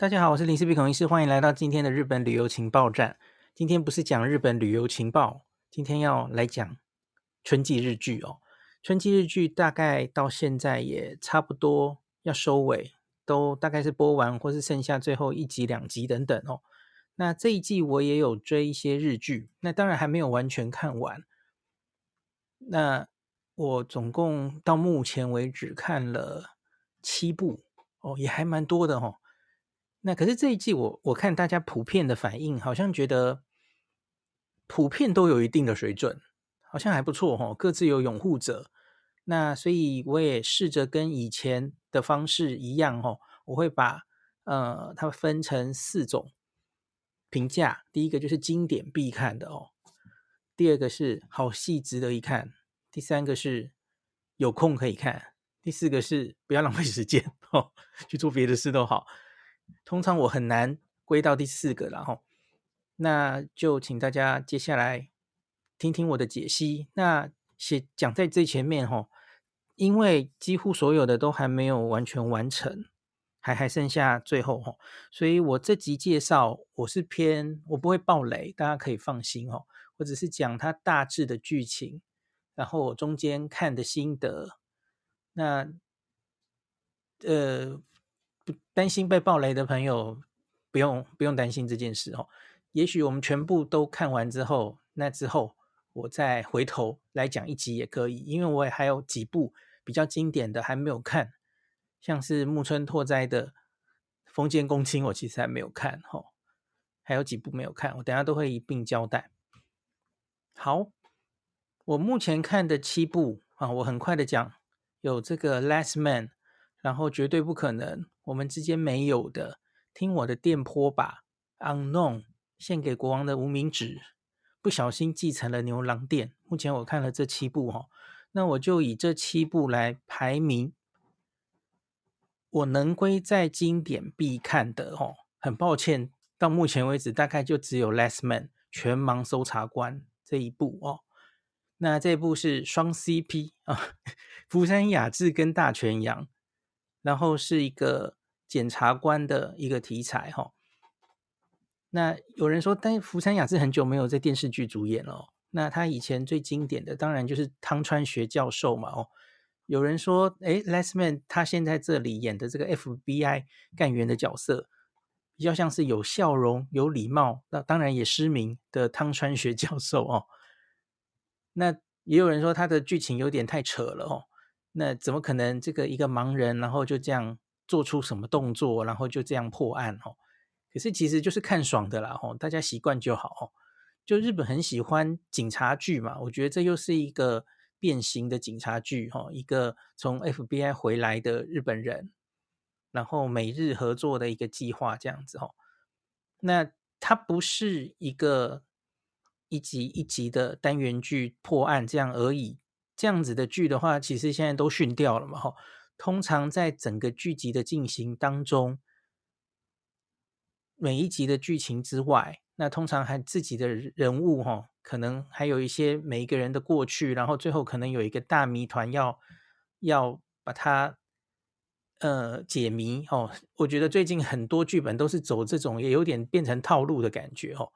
大家好，我是林氏璧孔医师，欢迎来到今天的日本旅游情报站。今天不是讲日本旅游情报，今天要来讲春季日剧哦。春季日剧大概到现在也差不多要收尾，都大概是播完，或是剩下最后一集、两集等等哦。那这一季我也有追一些日剧，那当然还没有完全看完。那我总共到目前为止看了七部哦，也还蛮多的哦。那可是这一季我我看大家普遍的反应，好像觉得普遍都有一定的水准，好像还不错哦，各自有拥护者。那所以我也试着跟以前的方式一样哦，我会把呃它分成四种评价。第一个就是经典必看的哦，第二个是好戏值得一看，第三个是有空可以看，第四个是不要浪费时间 哦，去做别的事都好。通常我很难归到第四个，然后那就请大家接下来听听我的解析。那写讲在最前面哈，因为几乎所有的都还没有完全完成，还还剩下最后哈，所以我这集介绍我是偏我不会爆雷，大家可以放心哦。我只是讲它大致的剧情，然后我中间看的心得。那呃。担心被爆雷的朋友，不用不用担心这件事哦。也许我们全部都看完之后，那之后我再回头来讲一集也可以，因为我也还有几部比较经典的还没有看，像是木村拓哉的《封建公亲》，我其实还没有看哈，还有几部没有看，我等下都会一并交代。好，我目前看的七部啊，我很快的讲，有这个《Last Man》。然后绝对不可能，我们之间没有的。听我的电波吧，Unknown 献给国王的无名指，不小心继承了牛郎店。目前我看了这七部哈，那我就以这七部来排名，我能归在经典必看的哦。很抱歉，到目前为止大概就只有《Last Man》全盲搜查官这一部哦。那这一部是双 CP 啊，福山雅治跟大泉洋。然后是一个检察官的一个题材哈，那有人说，但福山雅治很久没有在电视剧主演了。那他以前最经典的当然就是汤川学教授嘛哦。有人说，诶，Last Man 他现在这里演的这个 FBI 干员的角色，比较像是有笑容、有礼貌，那当然也失明的汤川学教授哦。那也有人说他的剧情有点太扯了哦。那怎么可能？这个一个盲人，然后就这样做出什么动作，然后就这样破案哦？可是其实就是看爽的啦，吼，大家习惯就好。就日本很喜欢警察剧嘛，我觉得这又是一个变形的警察剧，哈，一个从 FBI 回来的日本人，然后美日合作的一个计划这样子，那它不是一个一集一集的单元剧破案这样而已。这样子的剧的话，其实现在都训掉了嘛，通常在整个剧集的进行当中，每一集的剧情之外，那通常还自己的人物，吼，可能还有一些每一个人的过去，然后最后可能有一个大谜团要要把它呃解谜，哦。我觉得最近很多剧本都是走这种，也有点变成套路的感觉，哦。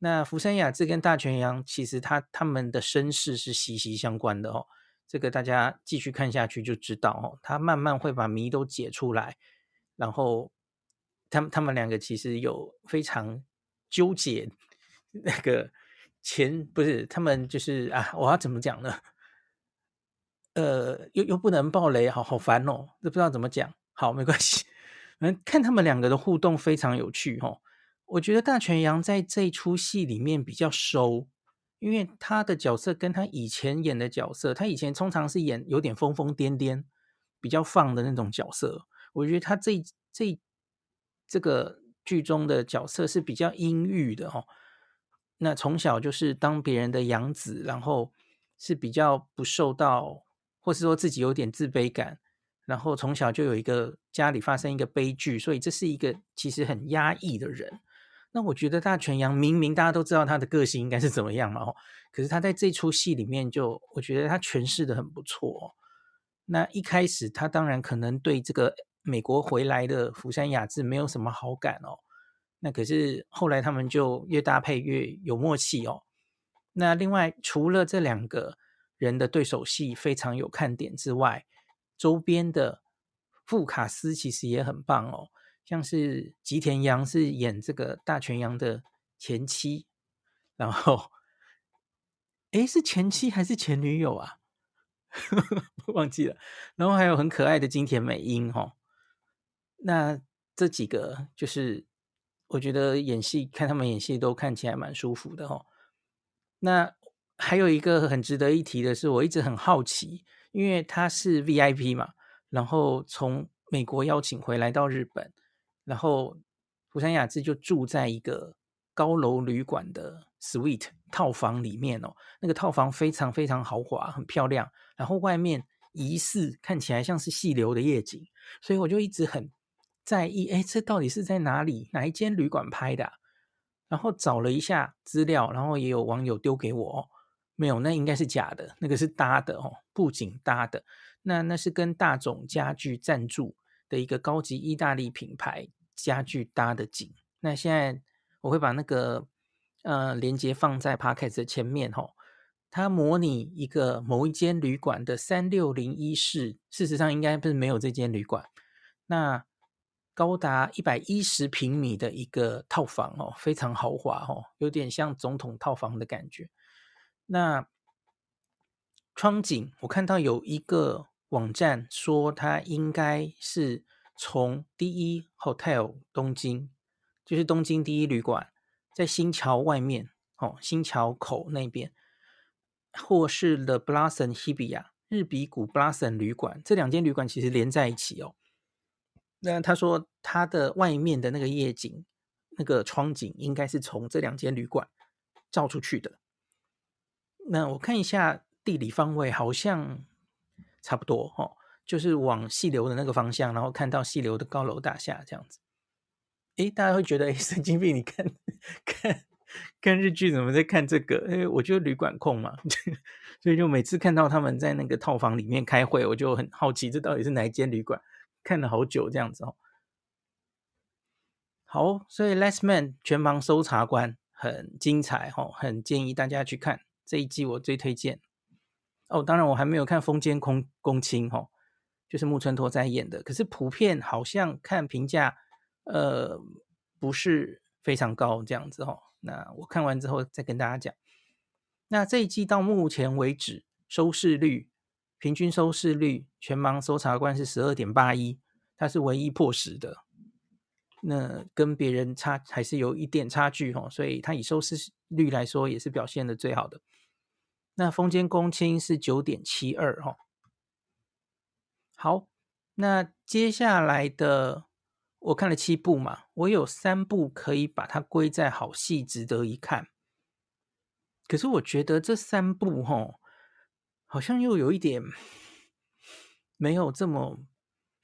那福山雅治跟大泉洋，其实他他们的身世是息息相关的哦。这个大家继续看下去就知道哦。他慢慢会把谜都解出来，然后他们他们两个其实有非常纠结那个前不是他们就是啊，我要怎么讲呢？呃，又又不能爆雷，好好烦哦，都不知道怎么讲。好，没关系，嗯，看他们两个的互动非常有趣哦。我觉得大泉洋在这出戏里面比较收，因为他的角色跟他以前演的角色，他以前通常是演有点疯疯癫癫、比较放的那种角色。我觉得他这这这个剧中的角色是比较阴郁的哦。那从小就是当别人的养子，然后是比较不受到，或是说自己有点自卑感。然后从小就有一个家里发生一个悲剧，所以这是一个其实很压抑的人。那我觉得大泉洋明明大家都知道他的个性应该是怎么样嘛，哦，可是他在这出戏里面就我觉得他诠释的很不错。那一开始他当然可能对这个美国回来的福山雅治没有什么好感哦。那可是后来他们就越搭配越有默契哦。那另外除了这两个人的对手戏非常有看点之外，周边的副卡斯其实也很棒哦。像是吉田洋是演这个大泉洋的前妻，然后，诶，是前妻还是前女友啊？忘记了。然后还有很可爱的金田美樱哈、哦。那这几个就是我觉得演戏看他们演戏都看起来蛮舒服的、哦。那还有一个很值得一提的是，我一直很好奇，因为他是 VIP 嘛，然后从美国邀请回来到日本。然后福山雅治就住在一个高楼旅馆的 suite 套房里面哦，那个套房非常非常豪华，很漂亮。然后外面疑似看起来像是细流的夜景，所以我就一直很在意，哎，这到底是在哪里？哪一间旅馆拍的？然后找了一下资料，然后也有网友丢给我哦，没有，那应该是假的，那个是搭的哦，布景搭的。那那是跟大塚家具赞助的一个高级意大利品牌。家具搭的景，那现在我会把那个呃连接放在 Podcast 的前面吼，它模拟一个某一间旅馆的三六零一室，事实上应该不是没有这间旅馆。那高达一百一十平米的一个套房哦，非常豪华哦，有点像总统套房的感觉。那窗景我看到有一个网站说它应该是。从第一 Hotel 东京，就是东京第一旅馆，在新桥外面哦，新桥口那边，或是 The Blossom Hibiya 日比谷 Blossom 旅馆，这两间旅馆其实连在一起哦。那他说他的外面的那个夜景，那个窗景应该是从这两间旅馆照出去的。那我看一下地理方位，好像差不多哦。就是往细流的那个方向，然后看到细流的高楼大厦这样子。诶，大家会觉得诶，神经病！你看看看日剧怎么在看这个？诶，我就旅馆控嘛，所以就每次看到他们在那个套房里面开会，我就很好奇，这到底是哪一间旅馆？看了好久这样子哦。好，所以《Last Man》全盲搜查官很精彩哦，很建议大家去看这一季，我最推荐。哦，当然我还没有看《风间空公亲》哦。就是木村拓哉演的，可是普遍好像看评价，呃，不是非常高这样子哦。那我看完之后再跟大家讲。那这一季到目前为止收视率，平均收视率，全盲搜查官是十二点八一，它是唯一破十的。那跟别人差还是有一点差距哦，所以它以收视率来说也是表现的最好的。那风间公亲是九点七二哈。好，那接下来的我看了七部嘛，我有三部可以把它归在好戏，值得一看。可是我觉得这三部吼，好像又有一点没有这么，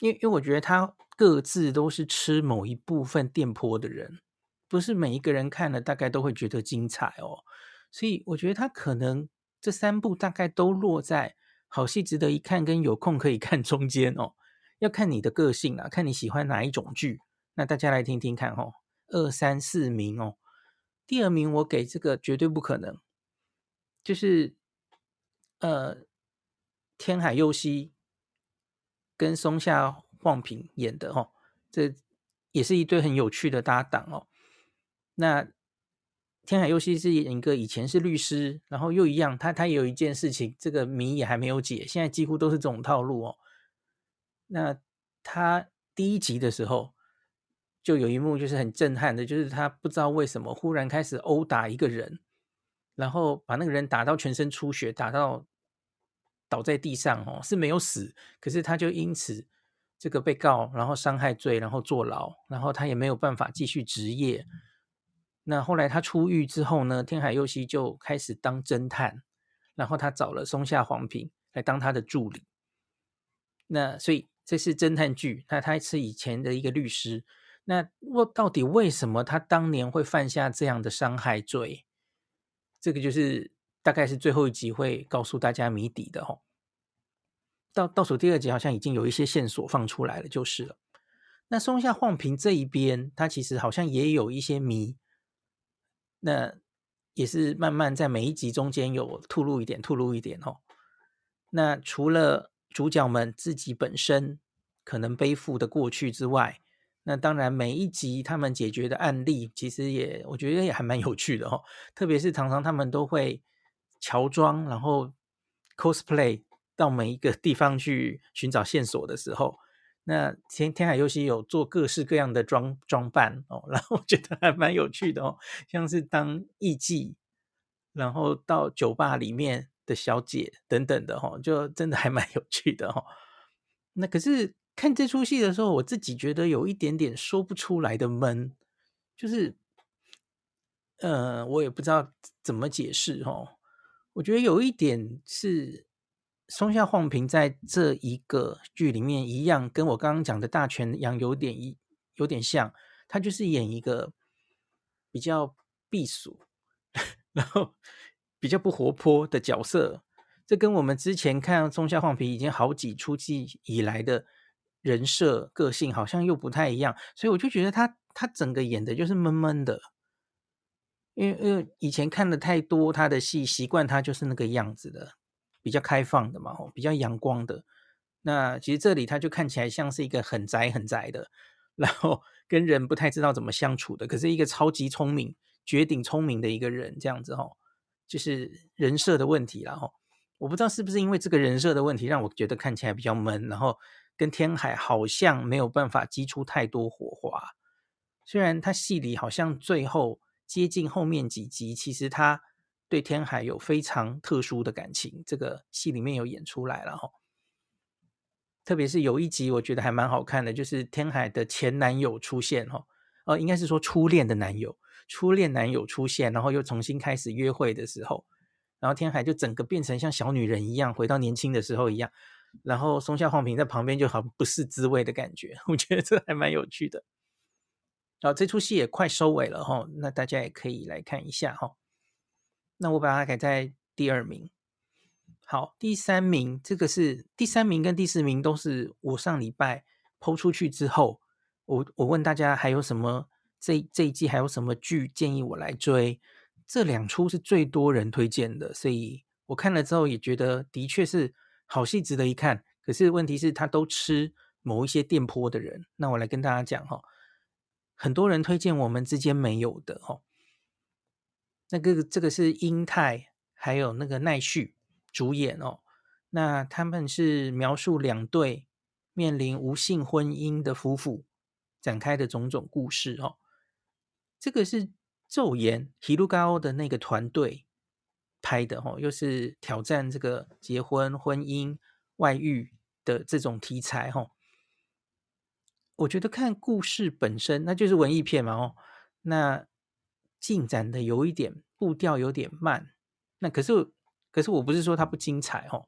因为因为我觉得他各自都是吃某一部分电波的人，不是每一个人看了大概都会觉得精彩哦。所以我觉得他可能这三部大概都落在。好戏值得一看，跟有空可以看中间哦，要看你的个性啊，看你喜欢哪一种剧。那大家来听听看哦，二三四名哦，第二名我给这个绝对不可能，就是呃，天海佑希跟松下晃平演的哦，这也是一对很有趣的搭档哦。那天海佑希是一个以前是律师，然后又一样，他他也有一件事情，这个谜也还没有解，现在几乎都是这种套路哦。那他第一集的时候就有一幕就是很震撼的，就是他不知道为什么忽然开始殴打一个人，然后把那个人打到全身出血，打到倒在地上哦，是没有死，可是他就因此这个被告，然后伤害罪，然后坐牢，然后他也没有办法继续职业。那后来他出狱之后呢，天海佑希就开始当侦探，然后他找了松下滉平来当他的助理。那所以这是侦探剧，那他是以前的一个律师。那我到底为什么他当年会犯下这样的伤害罪？这个就是大概是最后一集会告诉大家谜底的哦。到倒数第二集好像已经有一些线索放出来了，就是了。那松下晃平这一边，他其实好像也有一些谜，那也是慢慢在每一集中间有吐露一点，吐露一点哦。那除了主角们自己本身可能背负的过去之外，那当然每一集他们解决的案例，其实也我觉得也还蛮有趣的哦。特别是常常他们都会乔装，然后 cosplay 到每一个地方去寻找线索的时候。那天天海佑希有做各式各样的装装扮哦，然后我觉得还蛮有趣的哦，像是当艺妓，然后到酒吧里面的小姐等等的哈，就真的还蛮有趣的哈。那可是看这出戏的时候，我自己觉得有一点点说不出来的闷，就是，呃，我也不知道怎么解释哈。我觉得有一点是。松下晃平在这一个剧里面一样，跟我刚刚讲的大泉洋有点一有点像，他就是演一个比较避暑，然后比较不活泼的角色。这跟我们之前看松下晃平已经好几出戏以来的人设个性好像又不太一样，所以我就觉得他他整个演的就是闷闷的，因为因为以前看的太多他的戏，习惯他就是那个样子的。比较开放的嘛，比较阳光的。那其实这里他就看起来像是一个很宅很宅的，然后跟人不太知道怎么相处的。可是一个超级聪明、绝顶聪明的一个人，这样子哈，就是人设的问题了哈。我不知道是不是因为这个人设的问题，让我觉得看起来比较闷，然后跟天海好像没有办法激出太多火花。虽然他戏里好像最后接近后面几集，其实他。对天海有非常特殊的感情，这个戏里面有演出来了哈。特别是有一集，我觉得还蛮好看的，就是天海的前男友出现哈，呃，应该是说初恋的男友，初恋男友出现，然后又重新开始约会的时候，然后天海就整个变成像小女人一样，回到年轻的时候一样，然后松下晃平在旁边就好不是滋味的感觉，我觉得这还蛮有趣的。好，这出戏也快收尾了哈，那大家也可以来看一下哈。那我把它改在第二名。好，第三名，这个是第三名跟第四名都是我上礼拜抛出去之后，我我问大家还有什么这这一季还有什么剧建议我来追？这两出是最多人推荐的，所以我看了之后也觉得的确是好戏，值得一看。可是问题是，他都吃某一些电波的人。那我来跟大家讲哈，很多人推荐我们之间没有的哈。那个这个是英泰还有那个奈绪主演哦，那他们是描述两对面临无性婚姻的夫妇展开的种种故事哦。这个是昼颜 Hirugaoka 的那个团队拍的哦，又是挑战这个结婚、婚姻、外遇的这种题材哦。我觉得看故事本身，那就是文艺片嘛哦，那。进展的有一点步调有点慢，那可是可是我不是说它不精彩哦。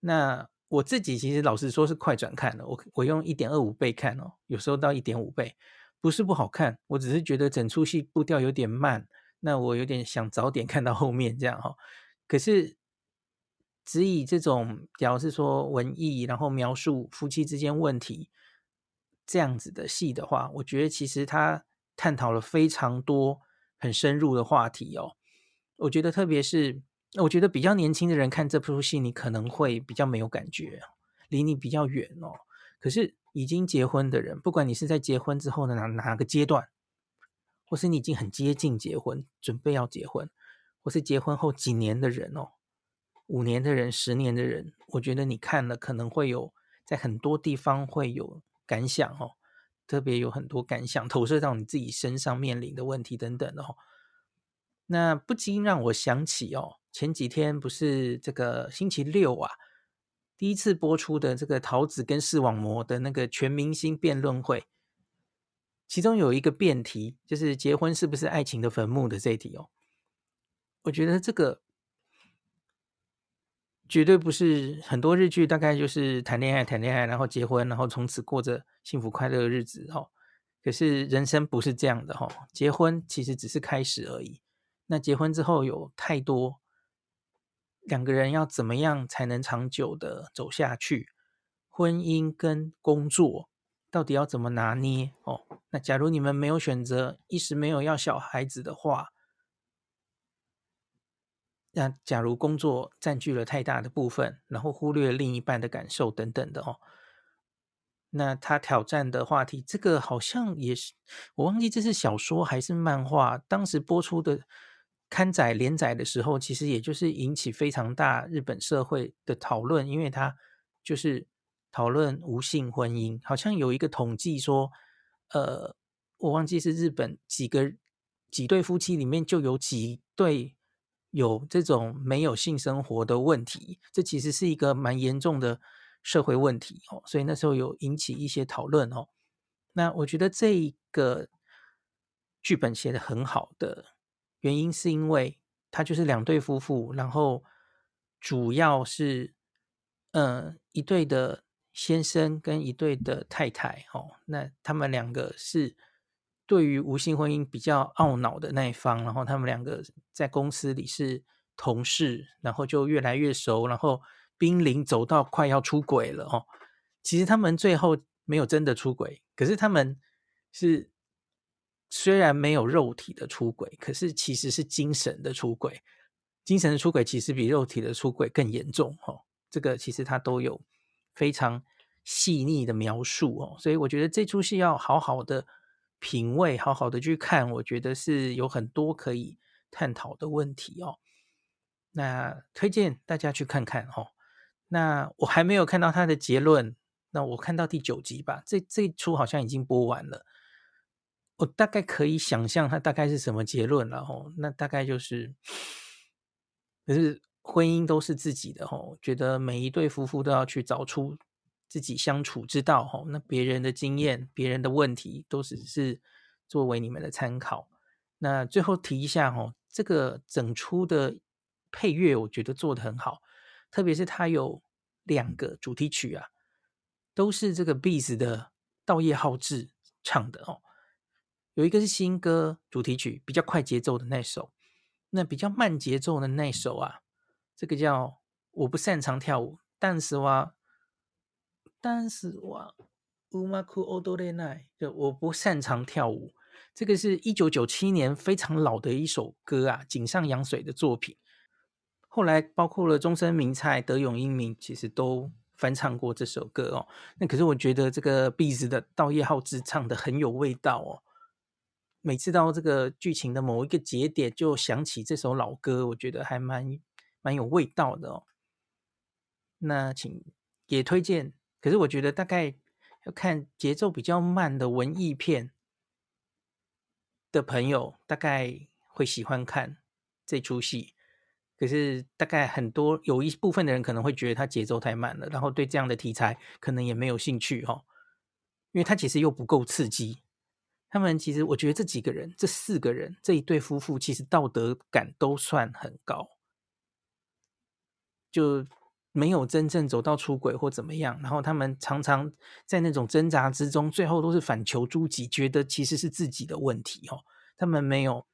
那我自己其实老实说是快转看的，我我用一点二五倍看哦，有时候到一点五倍，不是不好看，我只是觉得整出戏步调有点慢，那我有点想早点看到后面这样哈。可是只以这种，假如是说文艺，然后描述夫妻之间问题这样子的戏的话，我觉得其实它探讨了非常多。很深入的话题哦，我觉得特别是，我觉得比较年轻的人看这部戏，你可能会比较没有感觉，离你比较远哦。可是已经结婚的人，不管你是在结婚之后的哪哪个阶段，或是你已经很接近结婚，准备要结婚，或是结婚后几年的人哦，五年的人、十年的人，我觉得你看了可能会有在很多地方会有感想哦。特别有很多感想投射到你自己身上面临的问题等等哦，那不禁让我想起哦，前几天不是这个星期六啊，第一次播出的这个桃子跟视网膜的那个全明星辩论会，其中有一个辩题就是结婚是不是爱情的坟墓的这一题哦，我觉得这个。绝对不是很多日剧，大概就是谈恋爱、谈恋爱，然后结婚，然后从此过着幸福快乐的日子哈。可是人生不是这样的哈，结婚其实只是开始而已。那结婚之后有太多两个人要怎么样才能长久的走下去？婚姻跟工作到底要怎么拿捏哦？那假如你们没有选择，一时没有要小孩子的话，那假如工作占据了太大的部分，然后忽略另一半的感受等等的哦，那他挑战的话题，这个好像也是我忘记这是小说还是漫画，当时播出的刊载连载的时候，其实也就是引起非常大日本社会的讨论，因为他就是讨论无性婚姻，好像有一个统计说，呃，我忘记是日本几个几对夫妻里面就有几对。有这种没有性生活的问题，这其实是一个蛮严重的社会问题哦，所以那时候有引起一些讨论哦。那我觉得这一个剧本写的很好的原因，是因为他就是两对夫妇，然后主要是嗯一对的先生跟一对的太太哦，那他们两个是。对于无性婚姻比较懊恼的那一方，然后他们两个在公司里是同事，然后就越来越熟，然后濒临走到快要出轨了哦。其实他们最后没有真的出轨，可是他们是虽然没有肉体的出轨，可是其实是精神的出轨。精神的出轨其实比肉体的出轨更严重哦。这个其实他都有非常细腻的描述哦，所以我觉得这出戏要好好的。品味好好的去看，我觉得是有很多可以探讨的问题哦。那推荐大家去看看哦。那我还没有看到他的结论，那我看到第九集吧。这这一出好像已经播完了，我大概可以想象他大概是什么结论了哦。那大概就是，可是婚姻都是自己的哦，觉得每一对夫妇都要去找出。自己相处之道，吼，那别人的经验、别人的问题，都只是作为你们的参考。那最后提一下，吼，这个整出的配乐，我觉得做得很好，特别是它有两个主题曲啊，都是这个 Beast 的稻叶浩志唱的哦。有一个是新歌主题曲，比较快节奏的那首，那比较慢节奏的那首啊，这个叫我不擅长跳舞，但是哇。但是哇，うまく踊れない，就我不擅长跳舞。这个是一九九七年非常老的一首歌啊，井上洋水的作品。后来包括了中森明菜、德永英明，其实都翻唱过这首歌哦。那可是我觉得这个 Beast 的稻叶浩志唱得很有味道哦。每次到这个剧情的某一个节点，就想起这首老歌，我觉得还蛮蛮有味道的哦。那请也推荐。 可是我觉得大概要看节奏比较慢的文艺片的朋友，大概会喜欢看这出戏。可是大概很多有一部分的人可能会觉得它节奏太慢了，然后对这样的题材可能也没有兴趣哈，因为它其实又不够刺激。他们其实我觉得这几个人，这四个人这一对夫妇其实道德感都算很高，就。没有真正走到出轨或怎么样，然后他们常常在那种挣扎之中，最后都是反求诸己，觉得其实是自己的问题哦。他们没有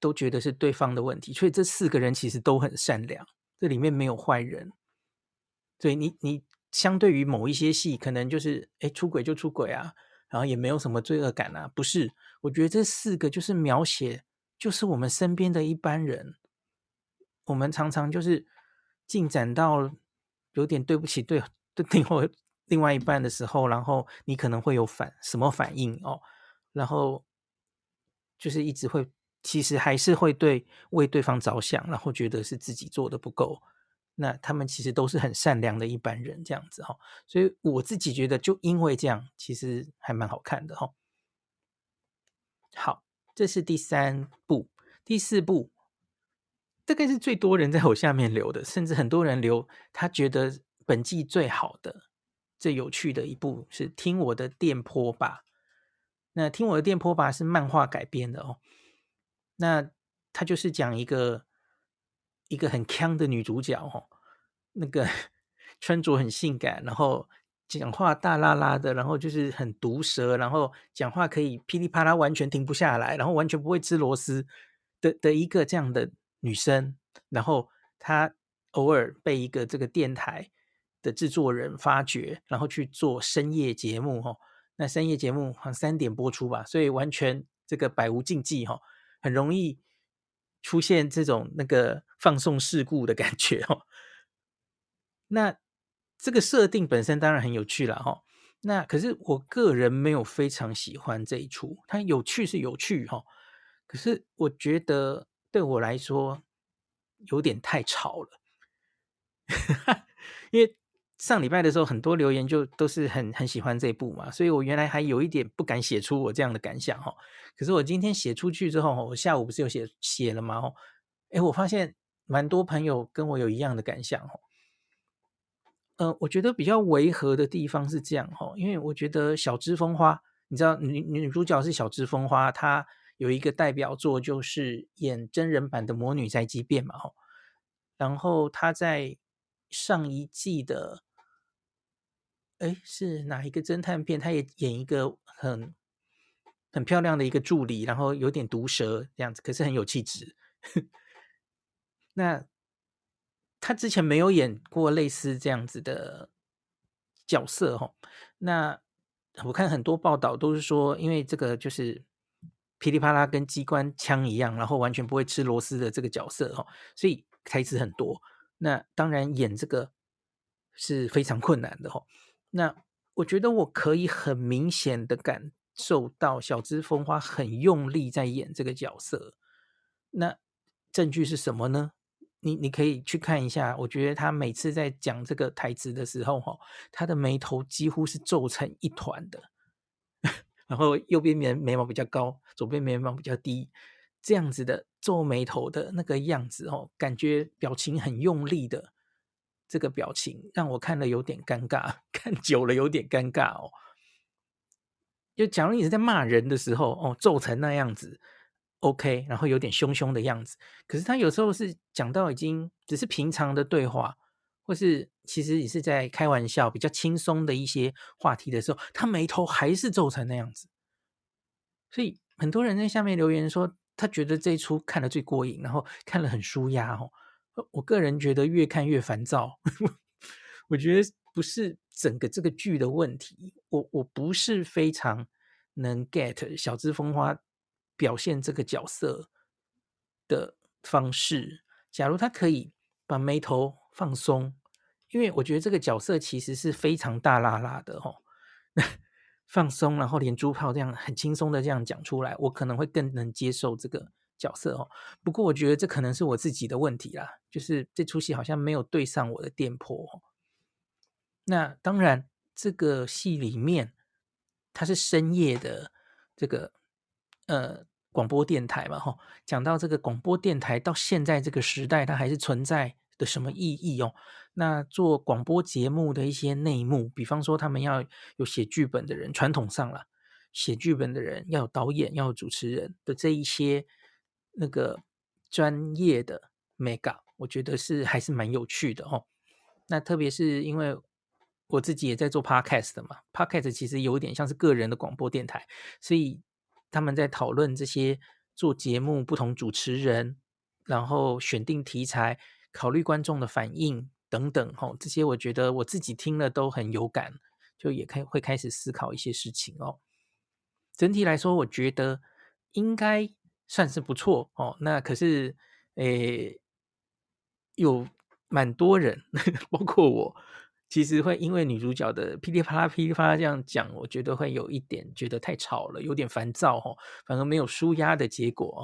都觉得是对方的问题，所以这四个人其实都很善良，这里面没有坏人。所以你你相对于某一些戏，可能就是诶出轨就出轨啊，然后也没有什么罪恶感啊，不是？我觉得这四个就是描写，就是我们身边的一般人，我们常常就是。进展到有点对不起对对 另外另外一半的时候，然后你可能会有反什么反应哦，然后就是一直会其实还是会对为对方着想，然后觉得是自己做的不够。那他们其实都是很善良的一般人这样子哈，所以我自己觉得就因为这样，其实还蛮好看的哈。好，这是第三部，第四部。大概是最多人在我下面留的，甚至很多人留他觉得本季最好的、最有趣的一部是《听我的电波吧》。那《听我的电波吧》是漫画改编的哦。那他就是讲一个一个很锵的女主角哦，那个穿着很性感，然后讲话大啦啦的，然后就是很毒舌，然后讲话可以噼里啪啦，完全停不下来，然后完全不会吃螺丝的的一个这样的。女生，然后她偶尔被一个这个电台的制作人发掘，然后去做深夜节目哦。那深夜节目好像三点播出吧，所以完全这个百无禁忌哈，很容易出现这种那个放送事故的感觉哦。那这个设定本身当然很有趣了哈。那可是我个人没有非常喜欢这一出，它有趣是有趣哈，可是我觉得对我来说有点太吵了，因为上礼拜的时候很多留言就都是很很喜欢这部嘛，所以我原来还有一点不敢写出我这样的感想哈。可是我今天写出去之后，我下午不是有写写了吗？哦，哎，我发现蛮多朋友跟我有一样的感想哦。呃，我觉得比较违和的地方是这样哈，因为我觉得小芝风花，你知道女女主角是小芝风花，她有一个代表作就是演真人版的《魔女宅急便》嘛哈，然后他在上一季的，哎，是哪一个侦探片？他也演一个很很漂亮的一个助理，然后有点毒舌这样子，可是很有气质。那。他之前没有演过类似这样子的角色哦，那我看很多报道都是说，因为这个就是噼里啪啦跟机关枪一样，然后完全不会吃螺丝的这个角色哈，所以台词很多。那当然演这个是非常困难的哈。那我觉得我可以很明显的感受到小芝风花很用力在演这个角色。那证据是什么呢？你你可以去看一下，我觉得他每次在讲这个台词的时候，哈，他的眉头几乎是皱成一团的，然后右边眉眉毛比较高，左边眉毛比较低，这样子的皱眉头的那个样子，哦，感觉表情很用力的这个表情，让我看了有点尴尬，看久了有点尴尬哦。就假如你是在骂人的时候，哦，皱成那样子。OK，然后有点凶凶的样子，可是他有时候是讲到已经只是平常的对话，或是其实也是在开玩笑，比较轻松的一些话题的时候，他眉头还是皱成那样子。所以很多人在下面留言说，他觉得这一出看了最过瘾，然后看了很舒压哦。我个人觉得越看越烦躁。我觉得不是整个这个剧的问题，我我不是非常能 get 小芝风花。表现这个角色的方式，假如他可以把眉头放松，因为我觉得这个角色其实是非常大拉拉的哦，放松，然后连珠炮这样很轻松的这样讲出来，我可能会更能接受这个角色哦。不过我觉得这可能是我自己的问题啦，就是这出戏好像没有对上我的电波。那当然，这个戏里面它是深夜的这个呃。广播电台嘛，哈，讲到这个广播电台到现在这个时代，它还是存在什么意义哦？那做广播节目的一些内幕，比方说他们要有写剧本的人，传统上了，写剧本的人要有导演，要有主持人的这一些那个专业的 mega，我觉得是还是蛮有趣的哦。那特别是因为我自己也在做 podcast 的嘛，podcast 其实有点像是个人的广播电台，所以。他们在讨论这些做节目不同主持人，然后选定题材、考虑观众的反应等等，吼，这些我觉得我自己听了都很有感，就也开会开始思考一些事情哦。整体来说，我觉得应该算是不错哦。那可是，诶，有蛮多人，包括我。其实会因为女主角的噼里啪啦、噼里啪啦这样讲，我觉得会有一点觉得太吵了，有点烦躁哦，反而没有舒压的结果哦。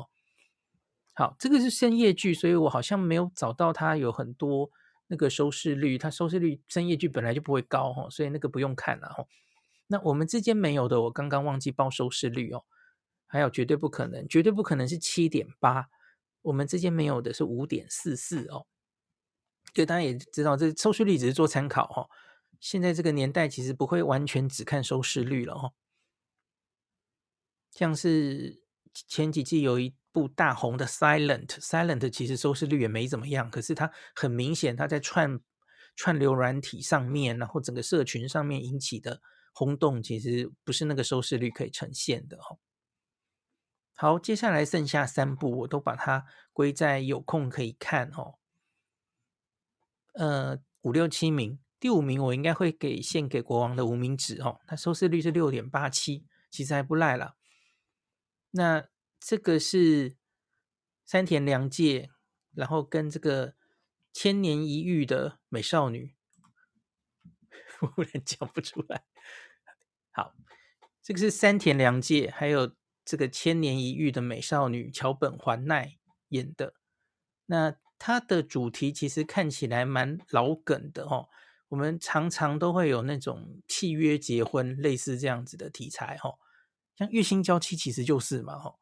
好，这个是深夜剧，所以我好像没有找到它有很多那个收视率，它收视率深夜剧本来就不会高哦，所以那个不用看了哦。那我们之间没有的，我刚刚忘记报收视率哦。还有绝对不可能，绝对不可能是七点八，我们之间没有的是五点四四哦。对，大家也知道，这收视率只是做参考哈。现在这个年代，其实不会完全只看收视率了哈。像是前几季有一大红的《Silent》，Silent 其实收视率也没怎么样，可是它很明显，它在串串流软体上面，然后整个社群上面引起的轰动，其实不是那个收视率可以呈现的哈。好，接下来剩下三部，我都把它归在有空可以看哦。呃，五六七名第五名我应该会给献给国王的无名指哦，它收视率是六点八七，其实还不赖啦。那这个是山田凉介，然后跟这个千年一遇的美少女，忽然讲不出来。好，这个是山田凉介，还有这个千年一遇的美少女桥本环奈演的。那它的主题其实看起来蛮老梗的哦。我们常常都会有那种契约结婚类似这样子的题材哈，像月薪娇妻其实就是嘛哈。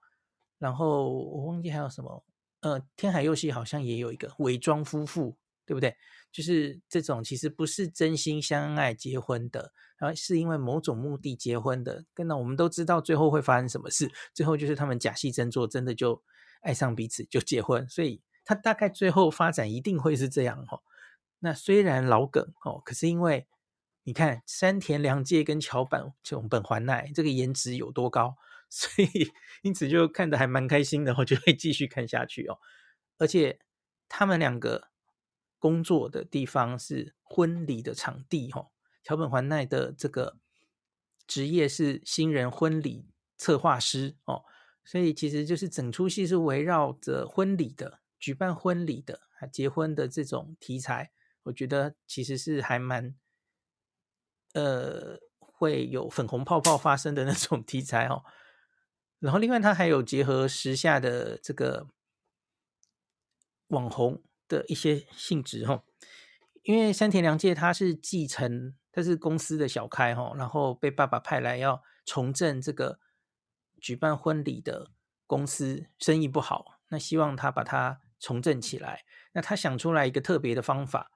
然后我忘记还有什么，呃，天海佑希好像也有一个伪装夫妇，对不对？就是这种其实不是真心相爱结婚的，然后是因为某种目的结婚的。跟那我们都知道最后会发生什么事，最后就是他们假戏真做，真的就爱上彼此就结婚。所以他大概最后发展一定会是这样哈。那虽然老梗哦，可是因为你看山田凉介跟桥本桥本环奈这个颜值有多高，所以因此就看得还蛮开心的，我就会继续看下去哦。而且他们两个工作的地方是婚礼的场地哦，桥本环奈的这个职业是新人婚礼策划师哦，所以其实就是整出戏是围绕着婚礼的，举办婚礼的啊，结婚的这种题材。我觉得其实是还蛮，呃，会有粉红泡泡发生的那种 题材哦。然后另外它还有结合时下的这个网红的一些性质哦。因为山田凉介他是继承，他是公司的小开哦，然后被爸爸派来要重振这个举办婚礼的公司，生意不好，那希望他把它重振起来。那他想出来一个特别的方法。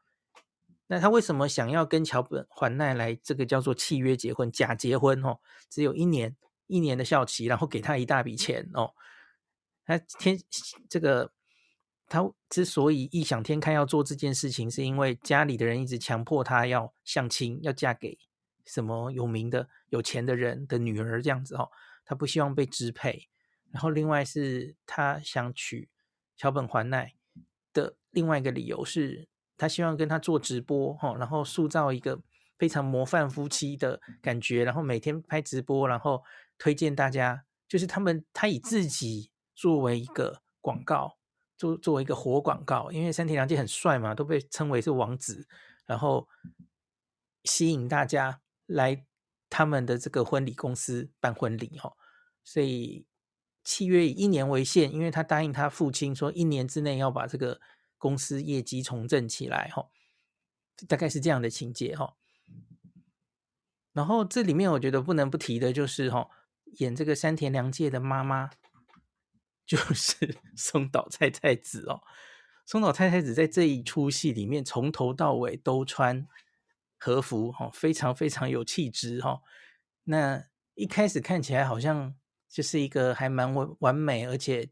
那他为什么想要跟桥本环奈来这个叫做契约结婚、假结婚哦？只有一年一年的效期，然后给他一大笔钱哦。他天这个他之所以异想天开要做这件事情，是因为家里的人一直强迫他要相亲，要嫁给什么有名的有钱的人的女儿这样子哦。他不希望被支配。然后另外是他想娶桥本环奈的另外一个理由是。他希望跟他做直播，哦然后塑造一个非常模范夫妻的感觉，然后每天拍直播，然后推荐大家，就是他们他以自己作为一个广告，作作为一个活广告，因为山田凉介很帅嘛，都被称为是王子，然后吸引大家来他们的这个婚礼公司办婚礼，哈，所以契约以一年为限，因为他答应他父亲说一年之内要把这个。公司业绩重振起来，哈，大概是这样的情节，哈。然后这里面我觉得不能不提的就是，哈，演这个山田凉介的妈妈就是 松岛菜菜子哦。松岛菜菜子在这一出戏里面从头到尾都穿和服，哈，非常非常有气质，哈。那一开始看起来好像就是一个还蛮完完美，而且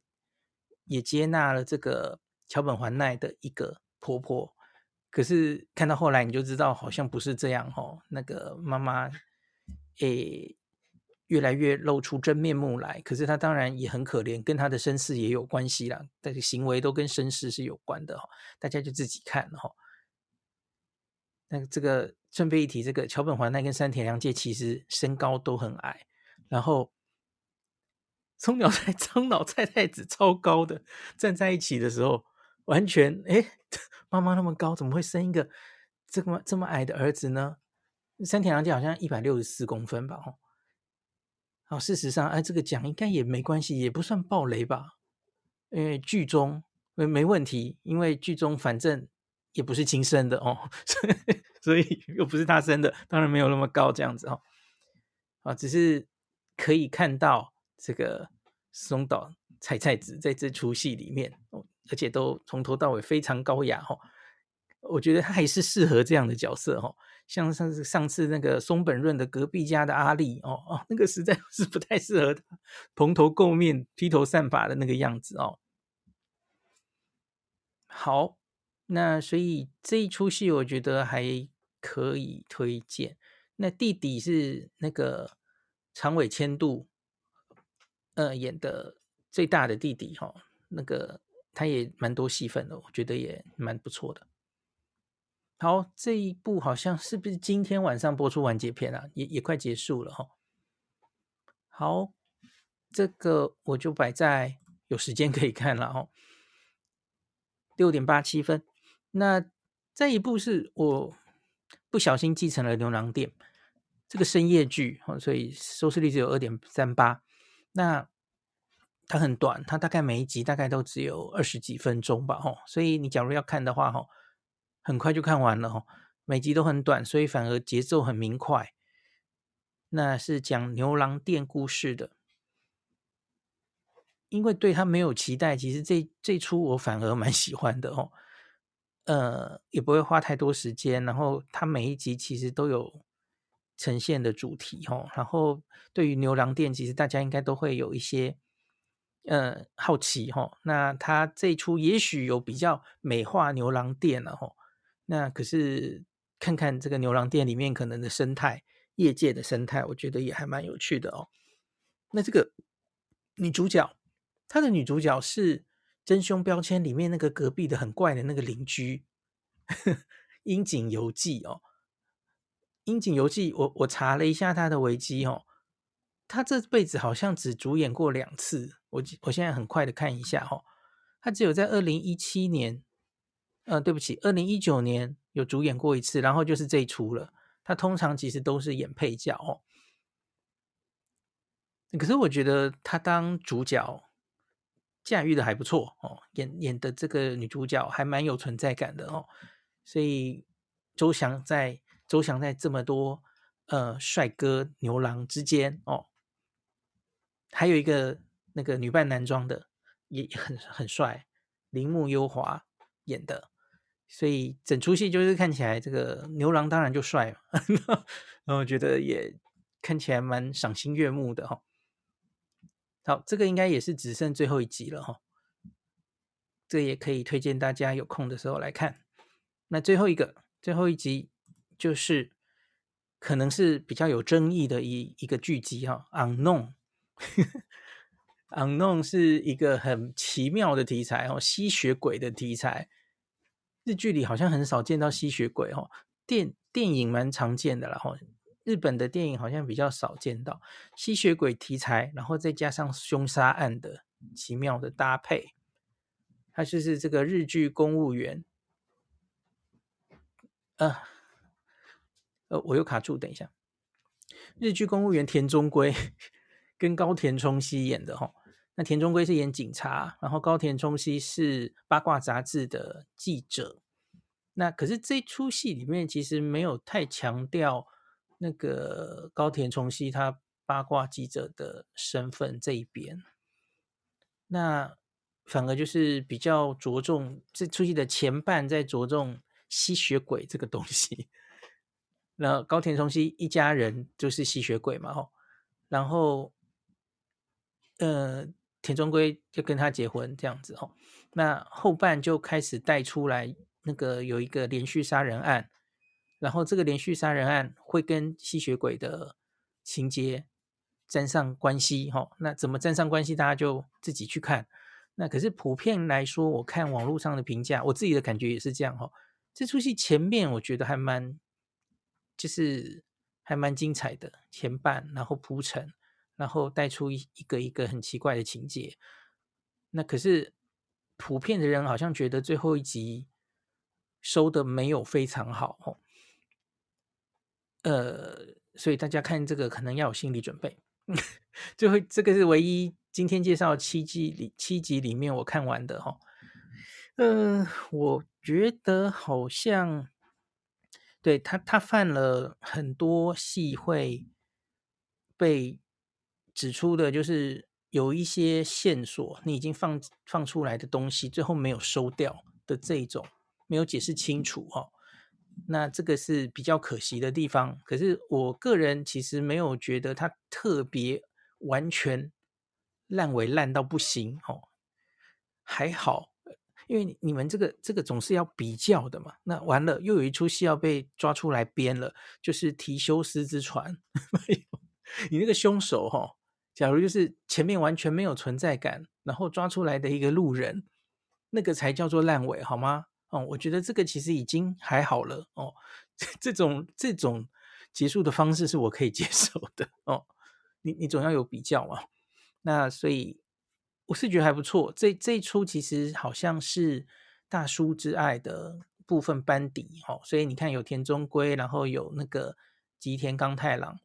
也接纳了这个。桥本环奈的一个婆婆，可是看到后来你就知道，好像不是这样哦。那个妈妈，诶，越来越露出真面目来。可是他当然也很可怜，跟他的身世也有关系啦。但是行为都跟身世是有关的哦。大家就自己看哈。那这个顺便一提，这个桥本环奈跟山田凉介其实身高都很矮，然后。松鸟菜、松岛菜菜子超高的，站在一起的时候。完全哎，妈妈那么高，怎么会生一个这么这么矮的儿子呢？山田凉介好像一百六十四公分吧？哦，好，事实上，哎，这个讲应该也没关系，也不算暴雷吧？因为剧中没没问题，因为剧中反正也不是亲生的哦，所以又不是他生的，当然没有那么高这样子哦。啊，只是可以看到这个松岛菜菜子在这出戏里面。而且都从头到尾非常高雅哈，我觉得他还是适合这样的角色哈。像上次上次那个松本润的隔壁家的阿丽哦哦，那个实在 是不太适合他，蓬头垢面、披头散发的那个样子哦。好，那所以这一出戏我觉得还可以推荐。那弟弟是那个长尾千度，呃，演的最大的弟弟哈，那个。他也蛮多戏份的，我觉得也蛮不错的。好，这一部好像是不是今天晚上播出完结篇啊？也也快结束了哈。好，这个我就摆在有时间可以看了哈。六点八七分。那这一部是我不小心继承了《牛郎店》这个深夜剧，所以收视率只有二点三八。那它很短，它大概每一集大概都只有二十几分钟吧，吼。所以你假如要看的话，吼。很快就看完了哦，每集都很短，所以反而节奏很明快。那是讲牛郎店故事的，因为对他没有期待，其实这这出我反而蛮 喜欢的哦。呃，也不会花太多时间，然后他每一集其实都有呈现的主题哦。然后对于牛郎店，其实大家应该都会有一些呃好奇哦。那他这出也许有比较美化牛郎店了哦。那可是看看这个牛郎店里面可能的生态，业界的生态，我觉得也还蛮有趣的哦。那这个女主角，她的女主角是《真凶标签》里面那个隔壁的很怪的那个邻居，樱井由纪哦。樱井由纪，我我查了一下她的维基哦，她这辈子好像只主演过两次。我我现在很快的看一下哦，她只有在二零一七年。呃，对不起，二零一九年有主演过一次，然后就是这一出了。他通常其实都是演配角哦，可是我觉得他当主角驾驭的还不错哦，演演的这个女主角还蛮有存在感的哦。所以周翔在周翔在这么多呃帅哥牛郎之间哦，还有一个那个女扮男装的也很很帅，铃木优华演的。所以整出戏就是看起来这个牛郎当然就帅嘛，然后我觉得也看起来蛮赏心悦目的哈。好，这个应该也是只剩最后一集了哈，这也可以推荐大家有空的时候来看。那最后一个最后一集就是可能是比较有争议的一一个剧集哈，Unknown。Unknown 是一个很奇妙的题材哦，吸血鬼的题材。日剧里好像很少见到吸血鬼哦，电电影蛮常见的啦吼。日本的电影好像比较少见到吸血鬼题材，然后再加上凶杀案的奇妙的搭配。它就是这个日剧公务员，呃，呃，我又卡住，等一下。日剧公务员田中圭 跟高田充希演的吼。那田中圭是演警察，然后高田充希是八卦杂志的记者。那可是这出戏里面其实没有太强调那个高田充希他八卦记者的身份这一边，那反而就是比较着重这出戏的前半在着重吸血鬼这个东西。那高田充希一家人就是吸血鬼嘛，吼，然后，呃。田中圭就跟他结婚这样子哦，那后半就开始带出来那个有一个连续杀人案，然后这个连续杀人案会跟吸血鬼的情节沾上关系哈，那怎么沾上关系，大家就自己去看。那可是普遍来说，我看网络上的评价，我自己的感觉也是这样哈。这出戏前面我觉得还蛮，就是还蛮精彩的前半，然后铺陈。然后带出一一个一个很奇怪的情节，那可是普遍的人好像觉得最后一集收的没有非常好哦，呃，所以大家看这个可能要有心理准备。最后这个是唯一今天介绍七集里七集里面我看完的哈，呃，我觉得好像对他他犯了很多戏会被。指出的就是有一些线索，你已经放放出来的东西，最后没有收掉的这一种，没有解释清楚哈。那这个是比较可惜的地方。可是我个人其实没有觉得它特别完全烂尾烂到不行哦，还好，因为你们这个这个总是要比较的嘛。那完了又有一出戏要被抓出来编了，就是提修斯之船，你那个凶手哈。假如就是前面完全没有存在感，然后抓出来的一个路人，那个才叫做烂尾，好吗？哦，我觉得这个其实已经还好了哦。这种这种结束的方式是我可以接受的哦。你你总要有比较嘛。那所以我是觉得还不错。这这一出其实好像是大叔之爱的部分班底哦。所以你看有田中圭，然后有那个吉田刚太郎，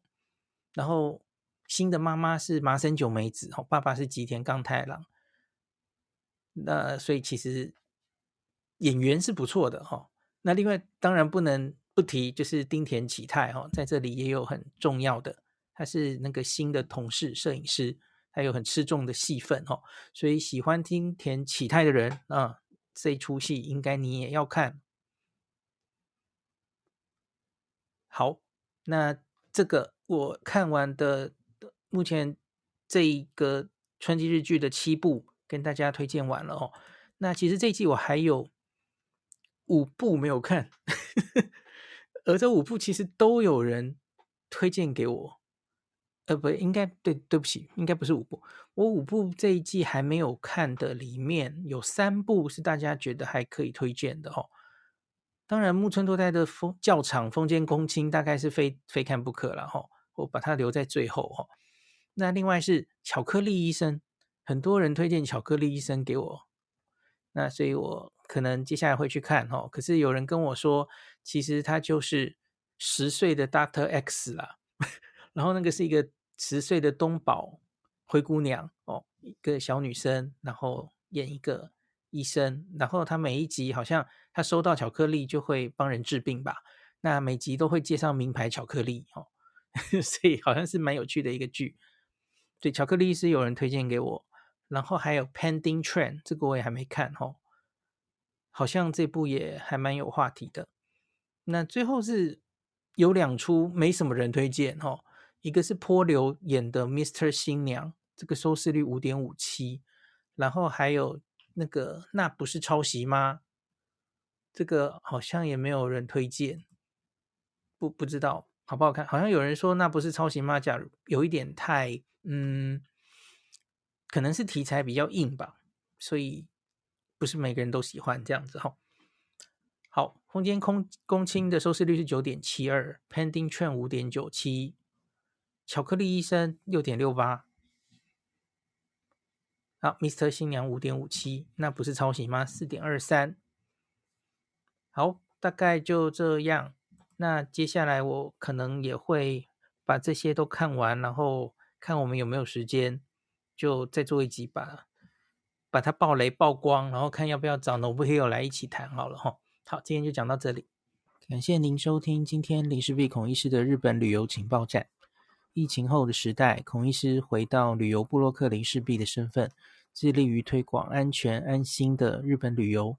然后新的妈妈是麻生久美子哦，爸爸是吉田钢太郎。那所以其实演员是不错的哈。那另外当然不能不提，就是丁田启泰哈，在这里也有很重要的，他是那个新的同事摄影师，他有很吃重的戏份哈。所以喜欢丁田启泰的人啊，这出戏应该你也要看。好，那这个我看完的目前这一个春季日剧的七部。跟大家推荐完了哦，那其实这一季我还有五部没有看，而这五部其实都有人推荐给我，呃，不应该对，对不起，应该不是五部，我五部这一季还没有看的里面有三部是大家觉得还可以推荐的哦。当然木村拓哉的封教场风间公亲大概是非非看不可了哈，我把它留在最后哈。那另外是巧克力医生。很多人推荐巧克力医生给我，那所以我可能接下来会去看哈。可是有人跟我说，其实他就是十岁的 Doctor X 啦，然后那个是一个十岁的东宝灰姑娘哦，一个小女生，然后演一个医生，然后他每一集好像他收到巧克力就会帮人治病吧，那每集都会介绍名牌巧克力哦，所以好像是蛮有趣的一个剧。对，巧克力是有人推荐给我。然后还有 Pending Trend，这个我也还没看哦，好像这部也还蛮有话题的。那最后是有两出没什么人推荐哦，一个是波流演的 Mr. 新娘，这个收视率五点五七，然后还有那个那不是抄袭吗？这个好像也没有人推荐，不不知道好不好看，好像有人说那不是抄袭吗？假如有一点太嗯。可能是题材比较硬吧，所以不是每个人都喜欢这样子哈。好，空间空公亲的收视率是九点七二，Pending Trend 五点九七，巧克力医生六点六八。好，Mr. 新娘五点五七，那不是抄袭吗？四点二三。好，大概就这样。那接下来我可能也会把这些都看完，然后看我们有没有时间。就再做一集吧，把它爆雷曝光，然后看要不要找 Nobuhiro 来一起谈好了哈。好，今天就讲到这里，感谢您收听今天林氏璧孔医师的日本旅游情报站。疫情后的时代，孔医师回到旅游部落客林氏璧的身份，致力于推广安全安心的日本旅游，